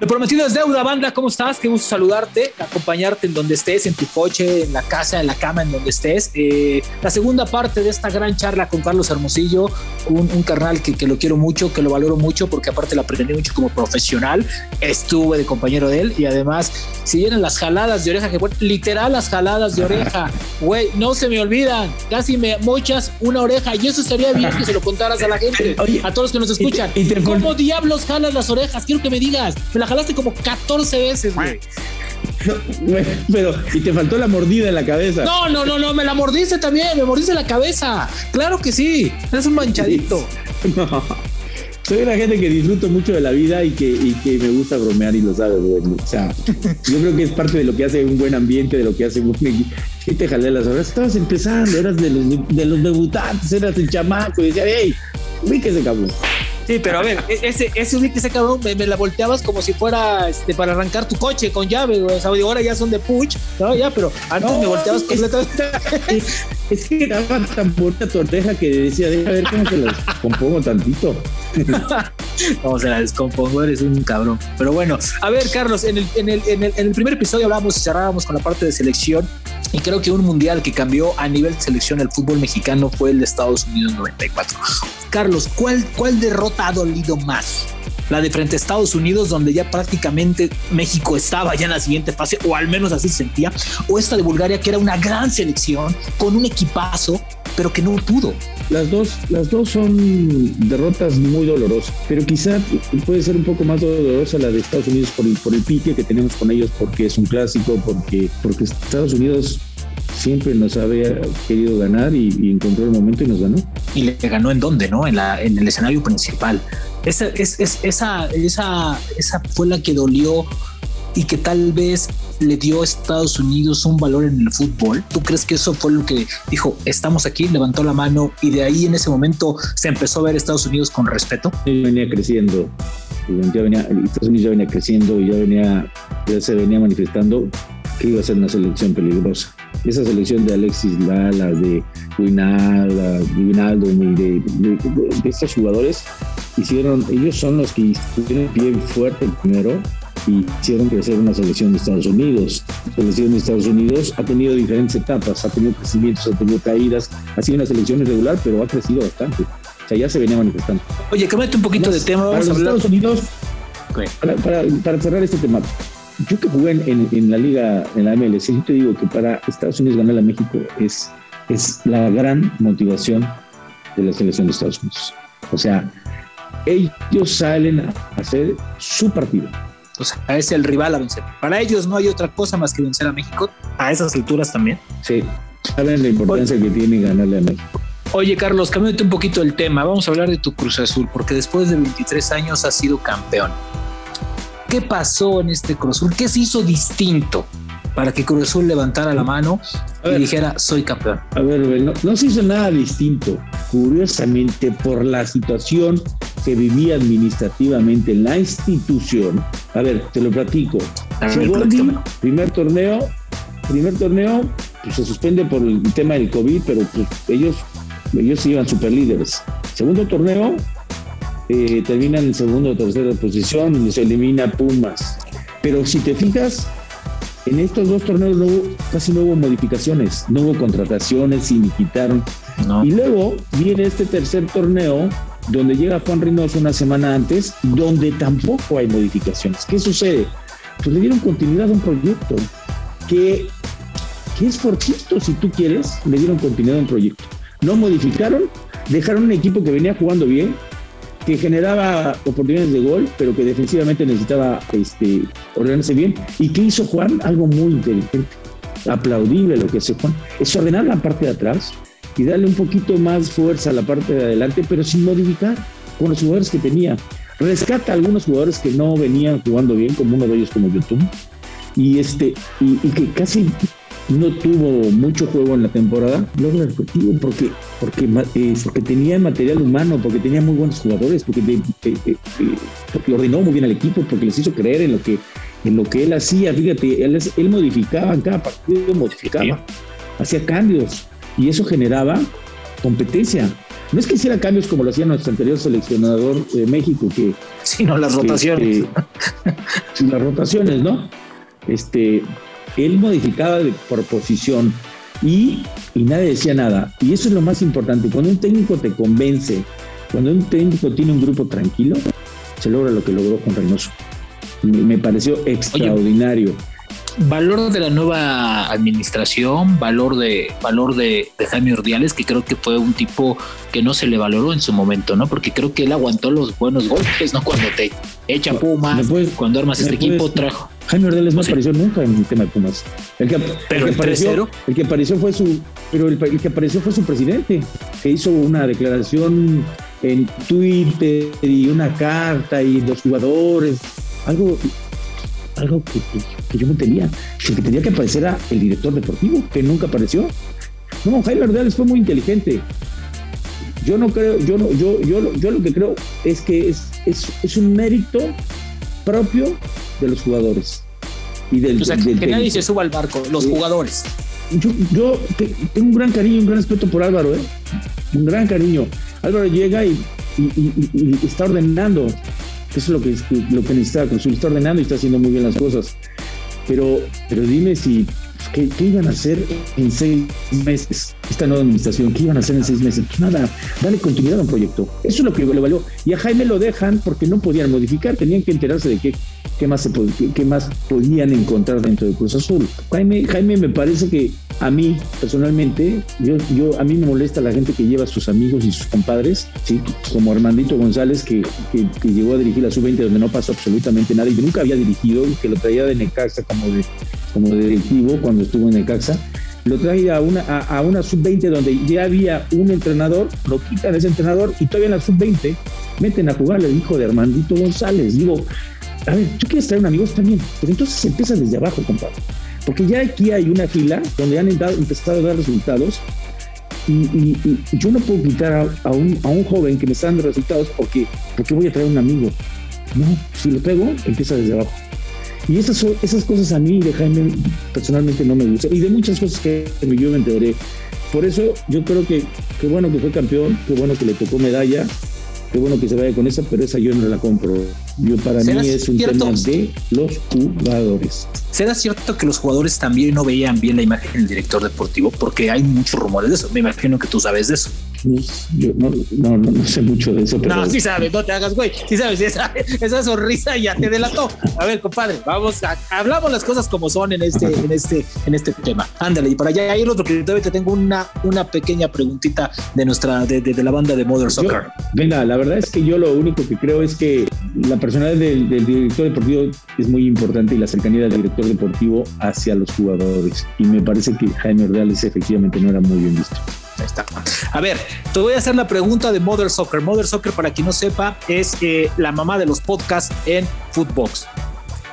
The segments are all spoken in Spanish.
Lo prometido es deuda, banda. ¿Cómo estás? Qué gusto saludarte, acompañarte en donde estés, en tu coche, en la casa, en la cama, en donde estés. Eh, la segunda parte de esta gran charla con Carlos Hermosillo, un, carnal que, que, lo quiero mucho, que lo valoro mucho, porque aparte lo aprendí mucho como profesional. Estuve de compañero de él y además, si vienen las jaladas de oreja, que bueno, literal las jaladas de oreja, güey, no se me olvidan. Casi me mochas una oreja y eso estaría bien que se lo contaras a la gente, a todos los que nos escuchan. Y ¿Cómo diablos jalas las orejas? Quiero que me digas. Me la jalaste como 14 veces, güey. pero, y te faltó la mordida en la cabeza. No, no, no, no, me la mordiste también, me mordiste la cabeza. Claro que sí, eres un manchadito. Soy una gente que disfruto mucho de la vida y que, y que me gusta bromear y lo sabes, güey. O sea, yo creo que es parte de lo que hace un buen ambiente, de lo que hace un buen ¿Qué te jalé las horas? Estabas empezando, eras de los, de los debutantes, eras el chamaco y decía, hey, se cabrón. Sí, pero a ver, e-, ese, ese ese cabrón me, la volteabas como si fuera este, para arrancar tu coche con llave, güey. O sea, ahora ya son de puch, ¿no? Ya, pero antes me volteabas completamente. Es, es, que daba tan bonita tu oreja que decía, deja ver cómo se las compongo tantito. Vamos a la descompongo, eres un cabrón. Pero bueno, a ver, Carlos, en el, en el, en el, en el primer episodio hablábamos y cerrábamos con la parte de selección. Y creo que un mundial que cambió a nivel de selección el fútbol mexicano fue el de Estados Unidos 94. Carlos, ¿cuál, cuál derrota ha dolido más? La de frente a Estados Unidos, donde ya prácticamente México estaba ya en la siguiente fase, o al menos así se sentía, o esta de Bulgaria, que era una gran selección, con un equipazo, pero que no pudo. Las dos, las dos son derrotas muy dolorosas, pero quizá puede ser un poco más dolorosa la de Estados Unidos por el, por el pique que tenemos con ellos, porque es un clásico, porque, porque Estados Unidos siempre nos había querido ganar y, encontró el momento y nos ganó. ¿Y le ganó en dónde, no? En, la, en el escenario principal. Esa, es, esa, esa, esa fue la que dolió y que tal vez le dio a Estados Unidos un valor en el fútbol? ¿Tú crees que eso fue lo que dijo, estamos aquí, levantó la mano y de ahí en ese momento se empezó a ver Estados Unidos con respeto? venía creciendo, ya venía, Estados Unidos ya venía creciendo y ya, venía, ya se venía manifestando que iba a ser una selección peligrosa. Esa selección de Alexis Lala, de Winaldo, de, de, de, estos jugadores, hicieron, ellos son los que tuvieron pie fuerte primero y hicieron crecer una selección de Estados Unidos. La selección de Estados Unidos ha tenido diferentes etapas, ha tenido crecimientos, ha tenido caídas, ha sido una selección irregular, pero ha crecido bastante. O sea, ya se venía manifestando. Oye, cámbiate un poquito de tema. Vamos para los Estados Unidos, para, para, cerrar este tema, yo que jugué en, en, la liga, en la MLS, yo te digo que para Estados Unidos ganar a México es, es la gran motivación de la selección de Estados Unidos. O sea, ellos salen a hacer su partido o sea, es el rival a vencer. Para ellos no hay otra cosa más que vencer a México a esas alturas también. Sí, saben la importancia que tiene ganarle a México. Oye, Carlos, cambiate un poquito el tema. Vamos a hablar de tu Cruz Azul, porque después de 23 años has sido campeón. ¿Qué pasó en este Cruz Azul? ¿Qué se hizo distinto para que Cruz Azul levantara la mano y dijera, soy campeón? A ver, no, no se hizo nada distinto. Curiosamente, por la situación que vivía administrativamente en la institución. A ver, te lo platico. primer torneo, primer torneo, pues se suspende por el tema del COVID, pero pues ellos, ellos iban super líderes. Segundo torneo, eh, terminan en segunda o tercera posición y se elimina Pumas. Pero si te fijas, en estos dos torneos no casi no hubo modificaciones, no hubo contrataciones y ni quitaron. Y luego viene este tercer torneo donde llega Juan Reynoso una semana antes, donde tampoco hay modificaciones. ¿Qué sucede? Pues le dieron continuidad a un proyecto que, que es fortito, si tú quieres, le dieron continuidad a un proyecto. No modificaron, dejaron un equipo que venía jugando bien, que generaba oportunidades de gol, pero que defensivamente necesitaba este, ordenarse bien. ¿Y qué hizo Juan? Algo muy inteligente, aplaudible lo que hace Juan, es ordenar la parte de atrás, y darle un poquito más fuerza a la parte de adelante, pero sin modificar con los jugadores que tenía. Rescata a algunos jugadores que no venían jugando bien, como uno de ellos como YouTube, y este, y, que casi no tuvo mucho juego en la temporada, logra el objetivo porque, porque, eh, porque tenía material humano, porque tenía muy buenos jugadores, porque, porque ordenó muy bien al equipo, porque les hizo creer en lo que, en lo que él hacía. Fíjate, él, él modificaba en cada partido, modificaba, hacía cambios y eso generaba competencia. No es que hiciera cambios como lo hacía nuestro anterior seleccionador de México, que. Sino las rotaciones. Este, las rotaciones, ¿no? Este, él modificaba de, por posición y, y nadie decía nada. Y eso es lo más importante. Cuando un técnico te convence, cuando un técnico tiene un grupo tranquilo, se logra lo que logró con Reynoso. Me, pareció extraordinario valor de la nueva administración, valor de valor de, Jaime Ordiales, que creo que fue un tipo que no se le valoró en su momento, ¿no? Porque creo que él aguantó los buenos golpes, ¿no? Cuando te echa Pumas, cuando armas este equipo, trajo. Jaime Ordiales no apareció nunca en el tema de Pumas. El que, pero el que, apareció, el que apareció fue su, pero el, que apareció fue su presidente, que hizo una declaración en Twitter y una carta y los jugadores, algo algo que, yo no tenía. El que tenía que aparecer era el director deportivo, que nunca apareció. No, Jaime Ordeales fue muy inteligente. Yo no creo, yo no, yo, yo, yo lo que creo es que es, es, un mérito propio de los jugadores. Y del, que nadie se suba al barco, los jugadores. Yo, yo tengo un gran cariño, un gran respeto por Álvaro, ¿eh? un gran cariño. Álvaro llega y, y está ordenando, eso es lo que, lo que necesita Cruz Está ordenando y está haciendo muy bien las cosas. Pero, pero dime si, ¿qué, iban a hacer en seis meses? Esta nueva administración, ¿qué iban a hacer en seis meses? Pues nada, dale continuidad a un proyecto. Eso es lo que le valió. Y a Jaime lo dejan porque no podían modificar, tenían que enterarse de qué, qué, más, se, qué más podían encontrar dentro de Cruz Azul. Jaime, Jaime me parece que a mí, personalmente, yo, yo, a mí me molesta la gente que lleva a sus amigos y sus compadres, ¿sí? como Armandito González, que, que, llegó a dirigir la sub-20 donde no pasó absolutamente nada y que nunca había dirigido, que lo traía de Necaxa como, de, como directivo cuando estuvo en Necaxa. Lo traía a una, a, una sub-20 donde ya había un entrenador, lo quitan ese entrenador y todavía en la sub-20 meten a jugar al hijo de Armandito González. Digo, a ver, ¿tú quieres traer un amigo? Está pero entonces empieza desde abajo, compadre. Porque ya aquí hay una fila donde han empezado a dar resultados y, yo no puedo quitar a, un, joven que me está dando resultados porque, porque voy a traer un amigo. No, si lo traigo, empieza desde abajo. Y esas, esas cosas a mí de Jaime personalmente no me gustan. Y de muchas cosas que yo me enteré. Por eso yo creo que qué bueno que fue campeón, qué bueno que le tocó medalla, qué bueno que se vaya con esa, pero esa yo no la compro. Yo para mí es un tema de los jugadores. ¿Será cierto que los jugadores también no veían bien la imagen del director deportivo? Porque hay muchos rumores de eso. Me imagino que tú sabes de eso. Yo no, no, no, sé mucho de eso. Pero... No, sí sabes, no te hagas, güey. Sí sabes, esa, esa sonrisa ya te delató. A ver, compadre, vamos, a, hablamos las cosas como son en este, en este, en este tema. Ándale, y para allá irnos, porque todavía te tengo una, una pequeña preguntita de nuestra, de, de, la banda de Mother Soccer. venga, la verdad es que yo lo único que creo es que la personalidad del, del director deportivo es muy importante y la cercanía del director deportivo hacia los jugadores. Y me parece que Jaime Ordeales efectivamente no era muy bien visto. Está. A ver, te voy a hacer la pregunta de Mother Soccer. Mother Soccer, para quien no sepa, es eh, la mamá de los podcasts en Footbox.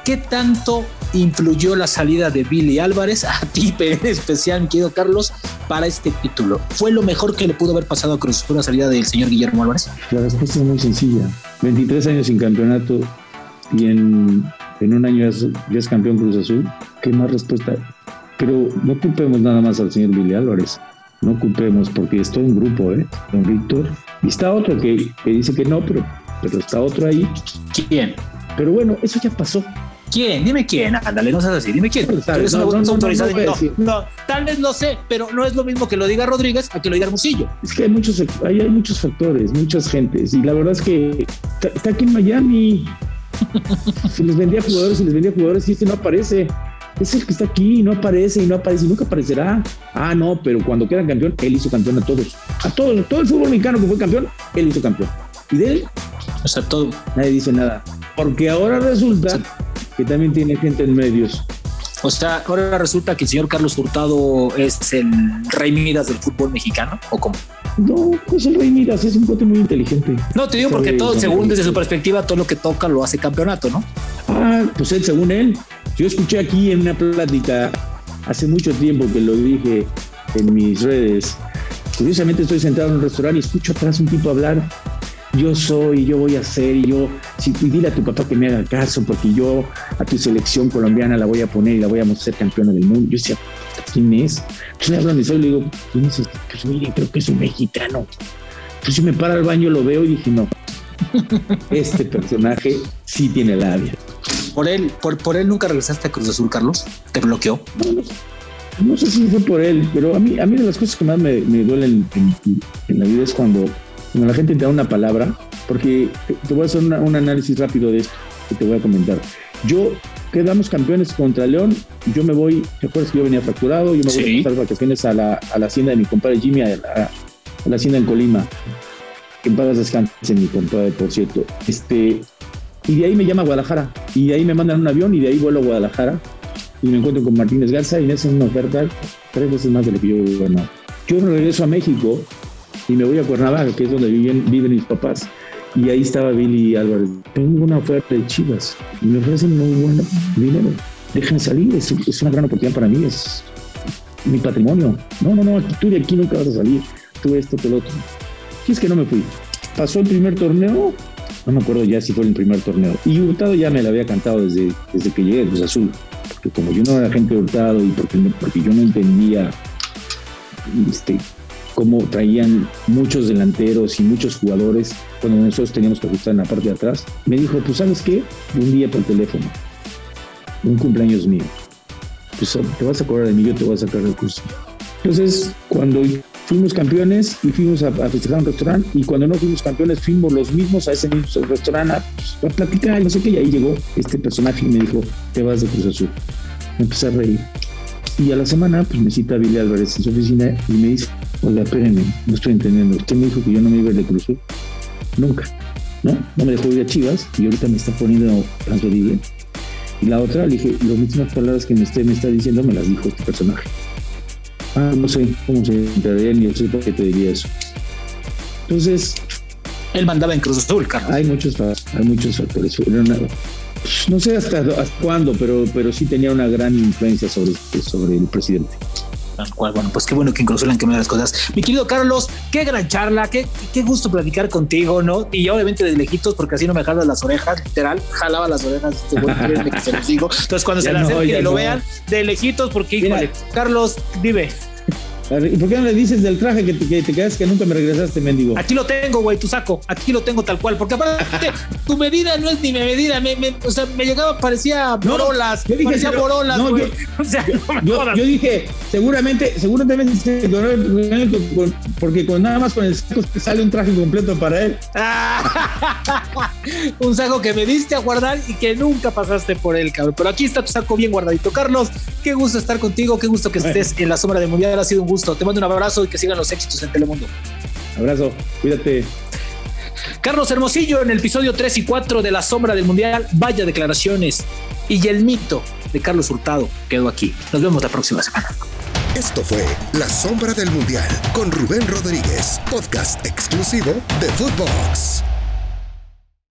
¿Qué tanto influyó la salida de Billy Álvarez, a ti en especial, querido Carlos, para este título? ¿Fue lo mejor que le pudo haber pasado a Cruz Azul la salida del señor Guillermo Álvarez? La respuesta es muy sencilla. 23 años sin campeonato y en, en un año ya es campeón Cruz Azul. ¿Qué más respuesta? Pero no culpemos nada más al señor Billy Álvarez no ocupemos, porque estoy en grupo, ¿eh? Don Víctor. Y está otro que, dice que no, pero, pero está otro ahí. ¿Quién? Pero bueno, eso ya pasó. ¿Quién? Dime quién. Ándale, no seas así. Dime quién. No, tal vez lo sé, pero no es lo mismo que lo diga Rodríguez a que lo diga Hermosillo. Es que hay muchos, hay, hay muchos factores, muchas gentes. Y la verdad es que está, aquí en Miami. si les vendía jugadores, si les vendía jugadores, y este no aparece es el que está aquí, no aparece y no aparece y nunca aparecerá. Ah, no, pero cuando queda campeón, él hizo campeón a todos. A todos, todo el fútbol mexicano que fue campeón, él hizo campeón. Y de él, o sea, todo. Nadie dice nada. Porque ahora resulta que también tiene gente en medios. O sea, ahora resulta que el señor Carlos Hurtado es el rey Midas del fútbol mexicano, ¿o cómo? No, pues el rey Midas es un cote muy inteligente. No, te digo porque todo, según desde su perspectiva, todo lo que toca lo hace campeonato, ¿no? Ah, pues él, según él, yo escuché aquí en una plática hace mucho tiempo que lo dije en mis redes. Curiosamente estoy sentado en un restaurante y escucho atrás un tipo hablar. Yo soy, yo voy a ser, y yo, si dile a tu papá que me haga caso, porque yo a tu selección colombiana la voy a poner y la voy a hacer campeona del mundo. Yo decía, ¿quién es? Entonces le hablo a mi suegro y le digo, ¿quién es este? Pues mire, creo que es un mexicano. Entonces si me para al baño, lo veo y dije, no, este personaje sí tiene labia. ¿Por él, por, por él nunca regresaste a Cruz Azul, Carlos? ¿Te bloqueó? No, sé si fue por él, pero a mí, a mí de las cosas que más me, duelen en, la vida es cuando, cuando la gente te da una palabra, porque te, voy a hacer un análisis rápido de esto que te voy a comentar. Yo quedamos campeones contra León, yo me voy, ¿te acuerdas que yo venía fracturado? Yo me voy a pasar vacaciones a la, a la hacienda de mi compadre Jimmy, a la, a la hacienda en Colima. Que en pagas descanse mi compadre, por cierto. Este, y de ahí me llama a Guadalajara. Y de ahí me mandan un avión y de ahí vuelo a Guadalajara. Y me encuentro con Martínez Garza y me hacen una oferta tres veces más de lo que yo ganado. Yo regreso a México y me voy a Cuernavaca, que es donde viven, viven mis papás. Y ahí estaba Billy Álvarez. Tengo una oferta de Chivas y me ofrecen muy buen dinero. Déjenme salir, es, es, una gran oportunidad para mí, es mi patrimonio. No, no, no, tú de aquí nunca vas a salir. Tú esto, tú lo otro. Y es que no me fui. Pasó el primer torneo, no me acuerdo ya si fue el primer torneo. Y Hurtado ya me lo había cantado desde, desde que llegué a Cruz Azul. Porque como yo no era gente Hurtado y porque, porque yo no entendía este, cómo traían muchos delanteros y muchos jugadores cuando nosotros teníamos que ajustar en la parte de atrás, me dijo, pues sabes qué, un día por teléfono, un cumpleaños mío, pues te vas a cobrar de mí, yo te voy a sacar del curso. Entonces, cuando fuimos campeones y fuimos a, festejar un restaurante y cuando no fuimos campeones fuimos los mismos a ese mismo restaurante a, pues, a platicar no sé qué y ahí llegó este personaje y me dijo te vas de Cruz Azul me empecé a reír. Y a la semana pues me cita Billy Álvarez en su oficina y me dice Hola, espérenme, no estoy entendiendo. Usted me dijo que yo no me iba a ir de Cruz Nunca. ¿No? No me dejó ir a Chivas y ahorita me está poniendo transferir Y la otra, le dije, las mismas palabras que usted me está diciendo me las dijo este personaje. Ah, no sé cómo se enteraría ni sé por qué te diría eso. Entonces. Él mandaba en Cruz Azul, Carlos. Hay muchos, hay muchos factores. no sé hasta, hasta cuándo, pero, pero sí tenía una gran influencia sobre, sobre el presidente. Bueno, pues qué bueno que incluso que me las cosas. Mi querido Carlos, qué gran charla, qué, qué gusto platicar contigo, ¿no? Y obviamente de lejitos, porque así no me jalas las orejas, literal, jalaba las orejas, este que se los digo. Entonces, cuando se las y lo vean, de lejitos, porque, híjole, Carlos, dime. ¿Y por qué no le dices del traje que te, que te quedas que nunca me regresaste, mendigo? Aquí lo tengo, güey, tu saco. Aquí lo tengo tal cual. Porque aparte, tu medida no es ni mi medida. Me, o sea, me llegaba, parecía borolas. yo dije, parecía borolas, güey. o sea, yo, yo, dije, seguramente, seguramente, porque con nada más con el saco sale un traje completo para él. un saco que me diste a guardar y que nunca pasaste por él, cabrón. Pero aquí está tu saco bien guardadito. Carlos, qué gusto estar contigo. Qué gusto que estés en la sombra de Mundial. Ha sido un gusto te mando un abrazo y que sigan los éxitos en Telemundo. Abrazo, cuídate. Carlos Hermosillo en el episodio 3 y 4 de La Sombra del Mundial. Vaya declaraciones. Y el mito de Carlos Hurtado quedó aquí. Nos vemos la próxima semana. Esto fue La Sombra del Mundial con Rubén Rodríguez, podcast exclusivo de Footbox.